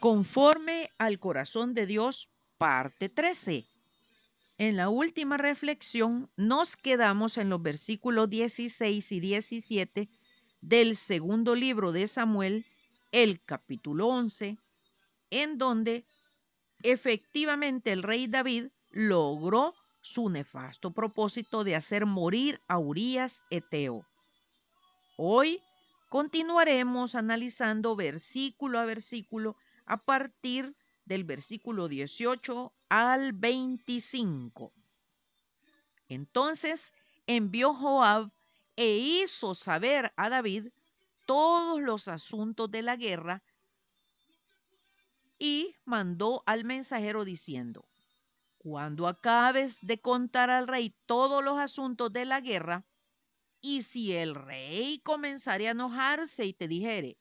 Conforme al corazón de Dios, parte 13. En la última reflexión nos quedamos en los versículos 16 y 17 del segundo libro de Samuel, el capítulo 11, en donde efectivamente el rey David logró su nefasto propósito de hacer morir a Urías Eteo. Hoy continuaremos analizando versículo a versículo a partir del versículo 18 al 25. Entonces envió Joab e hizo saber a David todos los asuntos de la guerra y mandó al mensajero diciendo, cuando acabes de contar al rey todos los asuntos de la guerra, y si el rey comenzare a enojarse y te dijere,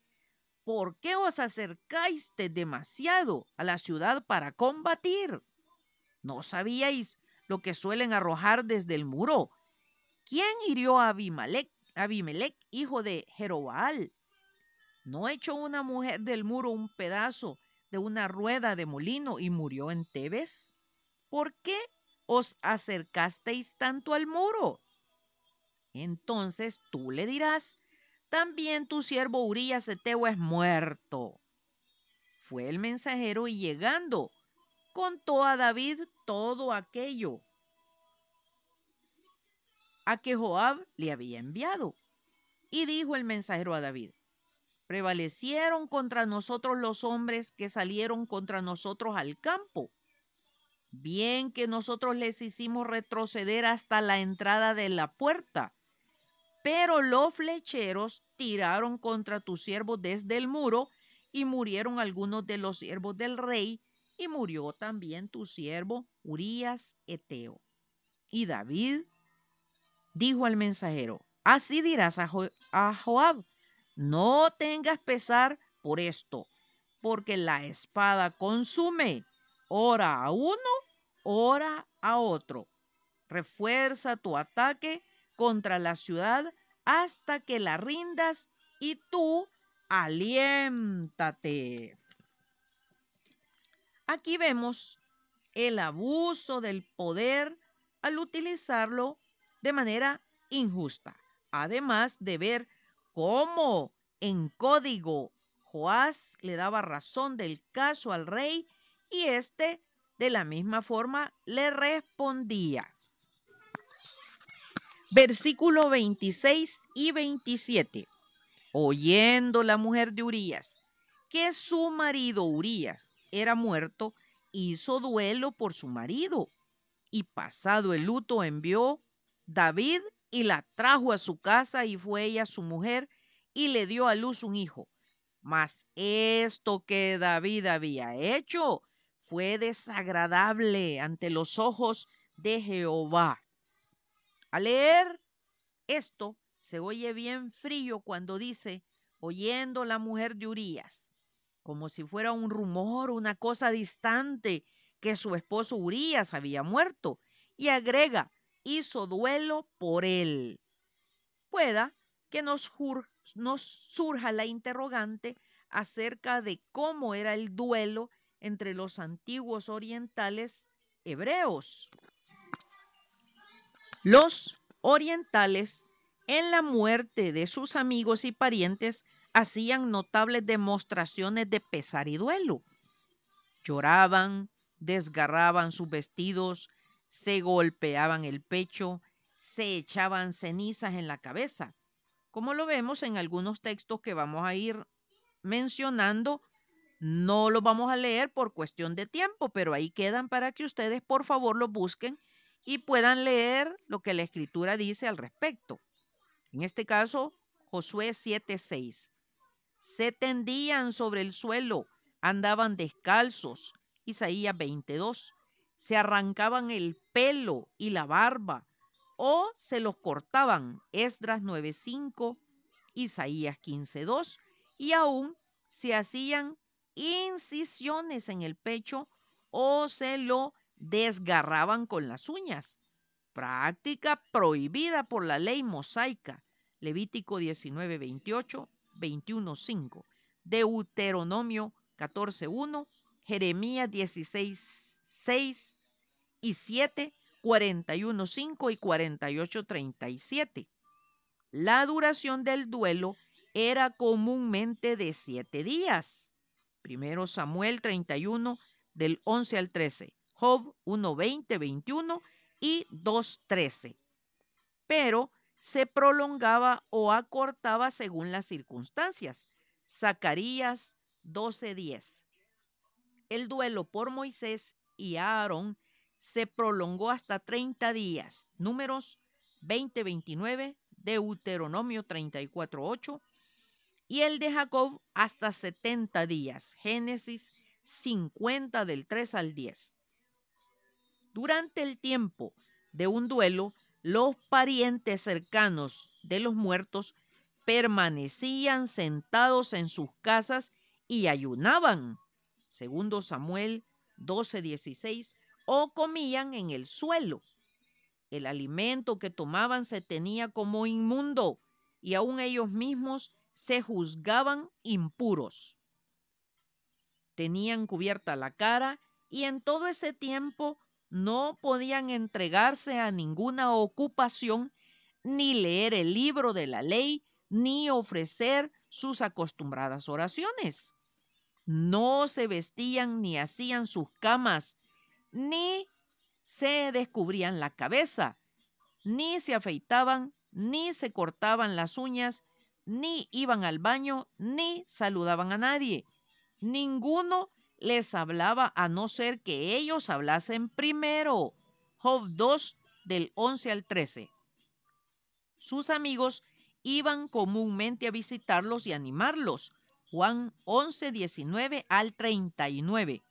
¿por qué os acercáis demasiado a la ciudad para combatir? ¿No sabíais lo que suelen arrojar desde el muro? ¿Quién hirió a Abimelech, Abimelech hijo de Jerobaal? ¿No echó una mujer del muro un pedazo de una rueda de molino y murió en Tebes? ¿Por qué os acercasteis tanto al muro? Entonces tú le dirás, también tu siervo Urías Eteo es muerto. Fue el mensajero y llegando, contó a David todo aquello a que Joab le había enviado. Y dijo el mensajero a David, prevalecieron contra nosotros los hombres que salieron contra nosotros al campo. Bien que nosotros les hicimos retroceder hasta la entrada de la puerta pero los flecheros tiraron contra tu siervo desde el muro y murieron algunos de los siervos del rey y murió también tu siervo Urías Eteo. Y David dijo al mensajero, así dirás a, Joab, no tengas pesar por esto, porque la espada consume, ora a uno, ora a otro. Refuerza tu ataque contra la ciudad hasta que la rindas y tú aliéntate. Aquí vemos el abuso del poder al utilizarlo de manera injusta. Además de ver cómo en código Joás le daba razón del caso al rey y éste de la misma forma le respondía. Versículo 26 y 27. Oyendo la mujer de Urías que su marido Urías era muerto, hizo duelo por su marido y pasado el luto envió David y la trajo a su casa y fue ella su mujer y le dio a luz un hijo. Mas esto que David había hecho fue desagradable ante los ojos de Jehová. Al leer esto, se oye bien frío cuando dice, oyendo la mujer de Urías, como si fuera un rumor, una cosa distante, que su esposo Urías había muerto, y agrega, hizo duelo por él. Pueda que nos, nos surja la interrogante acerca de cómo era el duelo entre los antiguos orientales hebreos. Los orientales, en la muerte de sus amigos y parientes, hacían notables demostraciones de pesar y duelo. Lloraban, desgarraban sus vestidos, se golpeaban el pecho, se echaban cenizas en la cabeza, como lo vemos en algunos textos que vamos a ir mencionando. No los vamos a leer por cuestión de tiempo, pero ahí quedan para que ustedes por favor los busquen y puedan leer lo que la escritura dice al respecto. En este caso, Josué 7:6. Se tendían sobre el suelo, andaban descalzos. Isaías 22. Se arrancaban el pelo y la barba o se los cortaban. Esdras 9:5, Isaías 15:2 y aún se hacían incisiones en el pecho o se lo desgarraban con las uñas, práctica prohibida por la ley mosaica, Levítico 19, 28, 21, 5, Deuteronomio 14.1, Jeremías 16.6 y 7, 41.5 y 48.37. La duración del duelo era comúnmente de siete días. Primero Samuel 31 del 11 al 13, Job 1.20, 21 y 2.13. Pero se prolongaba o acortaba según las circunstancias. Zacarías 12:10. El duelo por Moisés y Aarón se prolongó hasta 30 días. Números 20:29, Deuteronomio 34:8 y el de Jacob hasta 70 días. Génesis 50 del 3 al 10. Durante el tiempo de un duelo, los parientes cercanos de los muertos permanecían sentados en sus casas y ayunaban, segundo Samuel 12:16, o comían en el suelo. El alimento que tomaban se tenía como inmundo y aún ellos mismos se juzgaban impuros. Tenían cubierta la cara y en todo ese tiempo no podían entregarse a ninguna ocupación, ni leer el libro de la ley, ni ofrecer sus acostumbradas oraciones. No se vestían ni hacían sus camas, ni se descubrían la cabeza, ni se afeitaban, ni se cortaban las uñas, ni iban al baño, ni saludaban a nadie. Ninguno les hablaba a no ser que ellos hablasen primero. Job 2 del 11 al 13. Sus amigos iban comúnmente a visitarlos y animarlos. Juan 11, 19 al 39,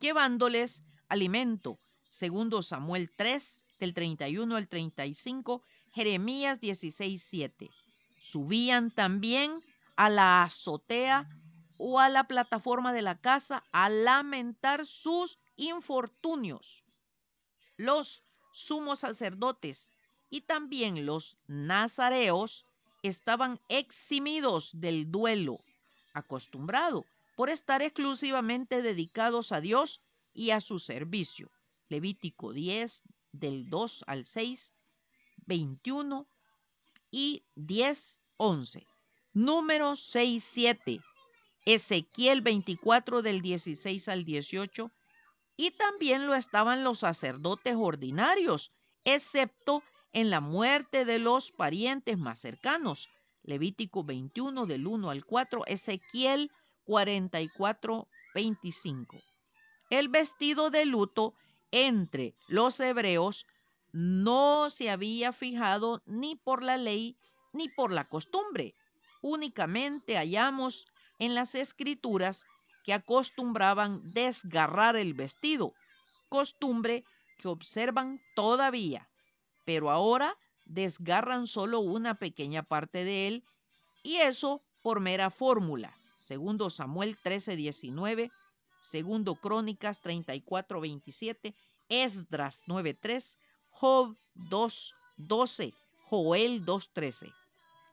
llevándoles alimento. Segundo Samuel 3, del 31 al 35, Jeremías 16, 7. Subían también a la azotea o a la plataforma de la casa a lamentar sus infortunios. Los sumos sacerdotes y también los nazareos estaban eximidos del duelo acostumbrado por estar exclusivamente dedicados a Dios y a su servicio. Levítico 10 del 2 al 6, 21 y 10, 11. Número 6, 7 Ezequiel 24 del 16 al 18, y también lo estaban los sacerdotes ordinarios, excepto en la muerte de los parientes más cercanos. Levítico 21 del 1 al 4, Ezequiel 44, 25. El vestido de luto entre los hebreos no se había fijado ni por la ley ni por la costumbre. Únicamente hallamos en las escrituras que acostumbraban desgarrar el vestido, costumbre que observan todavía, pero ahora desgarran solo una pequeña parte de él y eso por mera fórmula. Segundo Samuel 13, 19, segundo Crónicas 34, 27, Esdras 9, 3, Job 2, 12, Joel 2, 13.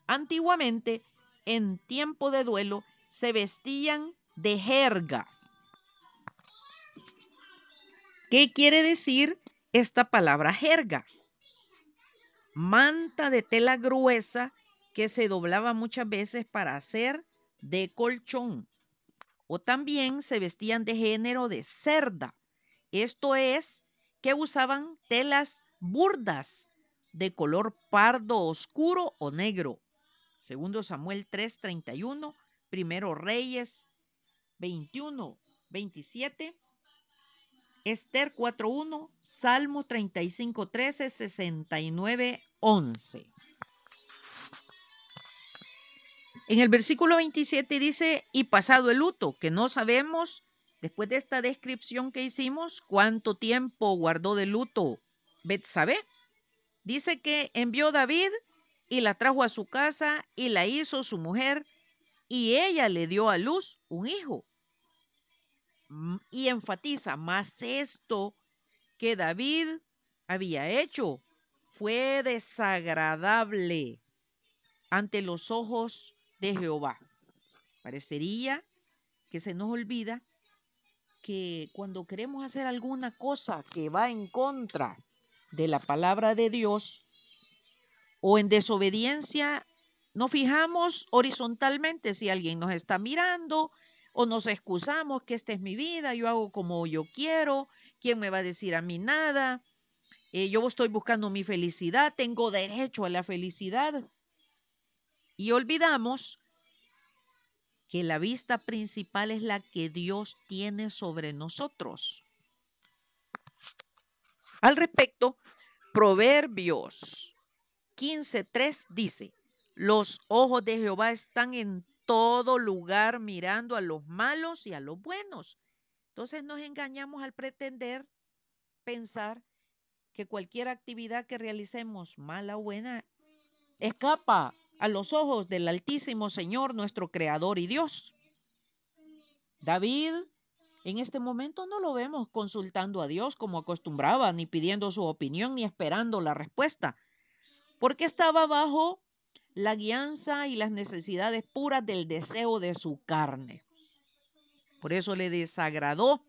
Antiguamente, en tiempo de duelo, se vestían de jerga. ¿Qué quiere decir esta palabra jerga? Manta de tela gruesa que se doblaba muchas veces para hacer de colchón. O también se vestían de género de cerda. Esto es que usaban telas burdas de color pardo oscuro o negro. Segundo Samuel 3:31 Primero Reyes 21, 27, Esther 4.1, Salmo 35, 13, 69, 11. En el versículo 27 dice, y pasado el luto, que no sabemos, después de esta descripción que hicimos, cuánto tiempo guardó de luto Betsabé. Dice que envió David y la trajo a su casa y la hizo su mujer y ella le dio a luz un hijo. Y enfatiza, más esto que David había hecho fue desagradable ante los ojos de Jehová. Parecería que se nos olvida que cuando queremos hacer alguna cosa que va en contra de la palabra de Dios o en desobediencia, nos fijamos horizontalmente si alguien nos está mirando o nos excusamos que esta es mi vida, yo hago como yo quiero, ¿quién me va a decir a mí nada? Eh, yo estoy buscando mi felicidad, tengo derecho a la felicidad. Y olvidamos que la vista principal es la que Dios tiene sobre nosotros. Al respecto, Proverbios 15.3 dice, los ojos de Jehová están en todo lugar mirando a los malos y a los buenos. Entonces nos engañamos al pretender pensar que cualquier actividad que realicemos, mala o buena, escapa a los ojos del Altísimo Señor, nuestro Creador y Dios. David en este momento no lo vemos consultando a Dios como acostumbraba, ni pidiendo su opinión, ni esperando la respuesta, porque estaba bajo la guianza y las necesidades puras del deseo de su carne. Por eso le desagradó,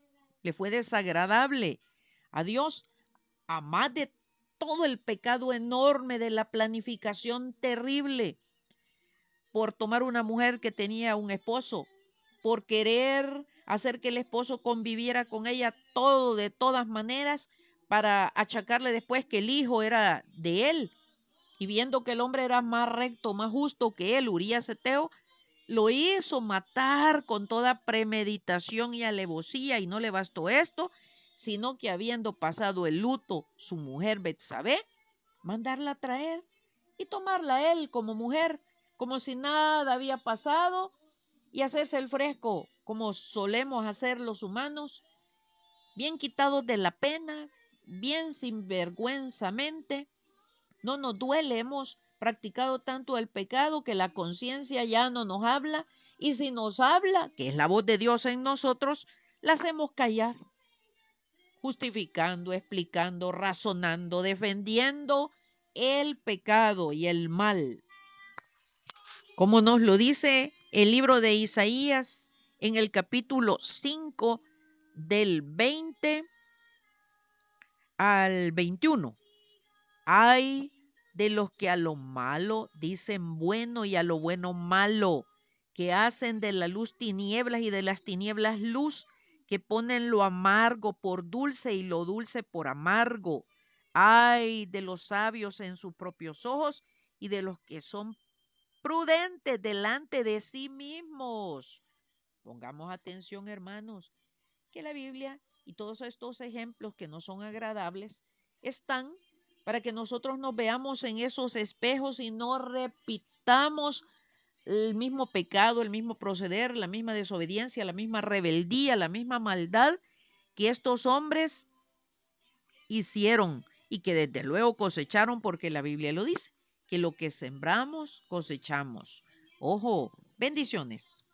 le fue desagradable a Dios, a más de todo el pecado enorme de la planificación terrible por tomar una mujer que tenía un esposo, por querer hacer que el esposo conviviera con ella todo de todas maneras para achacarle después que el hijo era de él. Y viendo que el hombre era más recto, más justo que él, Urias Eteo, lo hizo matar con toda premeditación y alevosía, y no le bastó esto, sino que habiendo pasado el luto su mujer Betsabé, mandarla a traer y tomarla él como mujer, como si nada había pasado, y hacerse el fresco, como solemos hacer los humanos, bien quitados de la pena, bien sinvergüenzamente. No nos duele, hemos practicado tanto el pecado que la conciencia ya no nos habla, y si nos habla, que es la voz de Dios en nosotros, la hacemos callar, justificando, explicando, razonando, defendiendo el pecado y el mal. Como nos lo dice el libro de Isaías en el capítulo 5 del 20 al 21. Hay de los que a lo malo dicen bueno y a lo bueno malo, que hacen de la luz tinieblas y de las tinieblas luz, que ponen lo amargo por dulce y lo dulce por amargo. Ay de los sabios en sus propios ojos y de los que son prudentes delante de sí mismos. Pongamos atención, hermanos, que la Biblia y todos estos ejemplos que no son agradables están para que nosotros nos veamos en esos espejos y no repitamos el mismo pecado, el mismo proceder, la misma desobediencia, la misma rebeldía, la misma maldad que estos hombres hicieron y que desde luego cosecharon porque la Biblia lo dice que lo que sembramos cosechamos. Ojo, bendiciones.